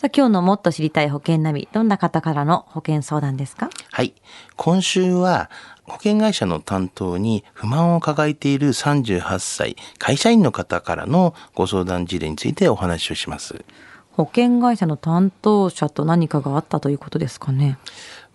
さあ、今日のもっと知りたい保険ナビ、どんな方からの保険相談ですか？はい。今週は、保険会社の担当に不満を抱えている38歳、会社員の方からのご相談事例についてお話をします。保険会社の担当者と何かがあったということですかね？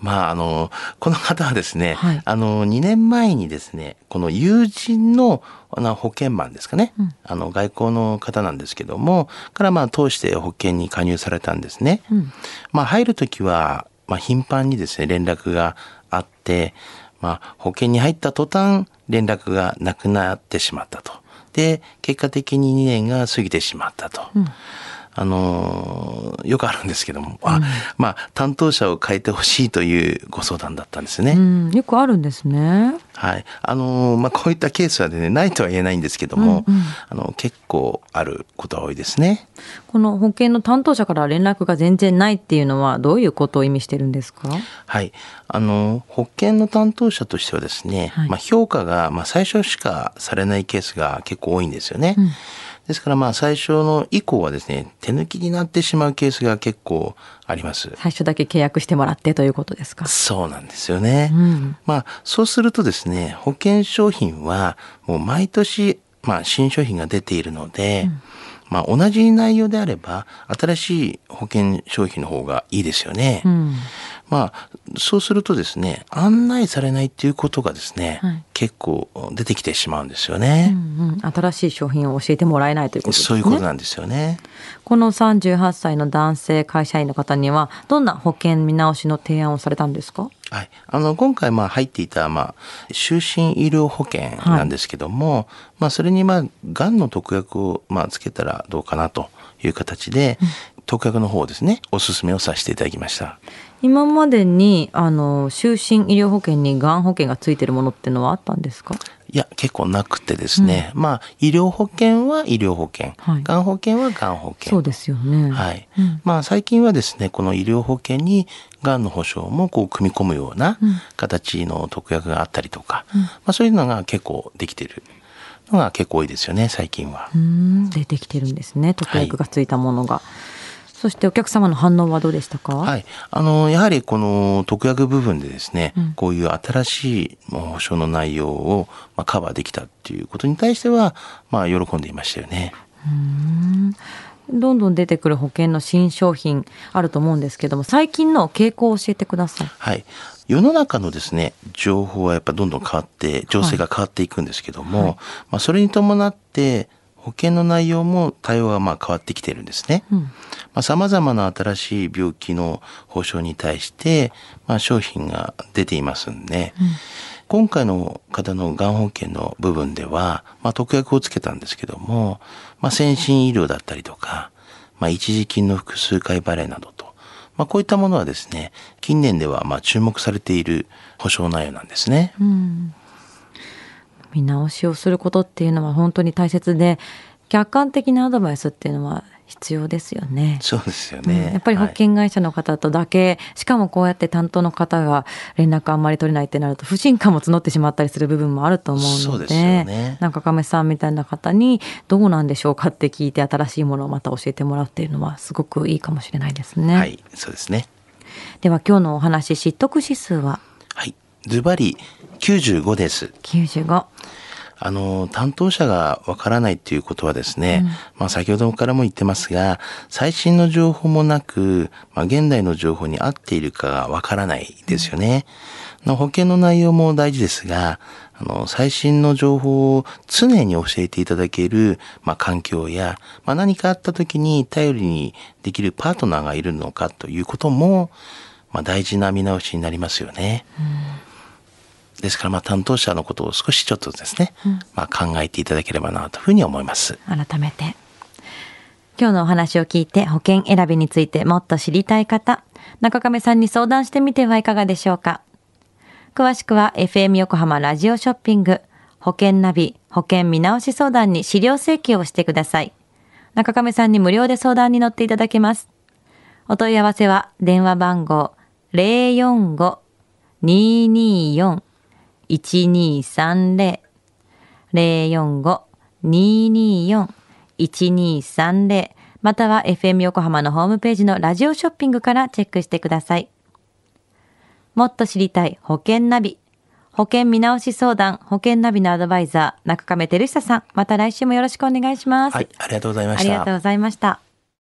まあ、あの、この方はですね、はいあの、2年前にですね、この友人のあの保険マンですかね、うんあの、外交の方なんですけども、からまあ、通して保険に加入されたんですね。うん。まあ、入るときは、まあ、頻繁にですね、連絡があって、まあ、保険に入った途端、連絡がなくなってしまったと。で、結果的に2年が過ぎてしまったと。うんあのーよくあるんですけども、あまあ、担当者を変えてほしいというご相談だったんですね。うん、よくあるんですね。はい。あのーまあ、こういったケースはね、ないとは言えないんですけども、うんうんあの、結構あることは多いですね。この保険の担当者から連絡が全然ないっていうのはどういうことを意味してるんですか？はい。あの、保険の担当者としてはですね、はいまあ、評価が、まあ、最初しかされないケースが結構多いんですよね。うんですから、まあ、最初の以降はですね、手抜きになってしまうケースが結構あります。最初だけ契約してもらってということですか？そうなんですよね。うん。まあ、そうするとですね、保険商品はもう毎年、まあ、新商品が出ているので、まあ、同じ内容であれば、新しい保険商品の方がいいですよね。うん。まあ、そうするとですね、案内されないっていうことがですね、はい結構出てきてしまうんですようね。んうん、新しい商品を教えてもらえないということですね。そういうことなんですよね。この38歳の男性会社員の方にはどんな保険見直しの提案をされたんですか？はい。あの、今回、まあ、入っていた、まあ、終身医療保険なんですけども、まあ、それに、まあ、癌の特約を、まあ、つけたらどうかなという形で、特約の方をですね、お勧めをさせていただきました。今までにあの終身医療保険にがん保険がついてるものってのはあったんですか？いや、結構なくてですね、まあ、医療保険は医療保険、はい。がん保険はがん保険。そうですよね。はい。うん。まあ最近はですね、この医療保険にがんの保障もこう組み込むようなうん。形の特約があったりとか、まあそういうのが結構できてる。のが結構多いですよね、最近は。う。ん。出てきてるんですね特約がついたものが、そしてお客様の反応はどうでしたか、はい。あの、やはりこの特約部分でですね、うんこういう新しいもう保証の内容をまあカバーできたっていうことに対しては、まあ喜んでいましたよね。うんどんどん出てくる保険の新商品あると思うんですけども最近の傾向を教えてください。はい。世の中のですね、情報はやっぱどんどん変わって、情勢が変わっていくんですけども、はいまあそれに伴って、保険の内容も対応がまあ変わってきてるんですね。うんまあ、様々な新しい病気の保障に対して、まあ、商品が出ていますんで、今回の方のがん保険の部分では、まあ、特約をつけたんですけども、まあ、先進医療だったりとか、まあ、一時金の複数回払いなどと、まあ、こういったものはですね、近年ではまあ注目されている保障内容なんですね。うん見直しをすることっていうのは本当に大切で客観的なアドバイスっていうのは必要ですよね。そうですようんね。やっぱり保はい険会社の方とだけ、しかもこうやって担当の方が連絡あんまり取れないってなると不信感も募ってしまったりする部分もあると思うのでそうねなんか亀さんみたいな方にどうなんでしょうかって聞いて新しいものをまた教えてもらうっていうのはすごくいいかもしれないですね。はい、そうですね。では今日のお話知得指数は？はい。ズバリ95です。95。あの、担当者がわからないっていうことはですね、まあ先ほどからも言ってますが、最新の情報もなく、まあ現代の情報に合っているかがわからないですよね。の保険の内容も大事ですが、あの、最新の情報を常に教えていただける、まあ環境や、まあ何かあった時に頼りにできるパートナーがいるのかということも、まあ大事な見直しになりますよね。ですから、まあ、担当者のことを少しちょっとですね、まあ、考えていただければなというふうに思います。改めて。今日のお話を聞いて保険選びについてもっと知りたい方、中亀さんに相談してみてはいかがでしょうか。詳しくは FM 横浜ラジオショッピング、保険ナビ、保険見直し相談に資料請求をしてください。中亀さんに無料で相談に乗っていただけます。お問い合わせは電話番号045-224-1230 045-224-1230または FM 横浜のホームページのラジオショッピングからチェックしてください。もっと知りたい保険ナビ。保険見直し相談、保険ナビのアドバイザー、中亀照久さん。また来週もよろしくお願いします。はい、ありがとうございました。ありがとうございました。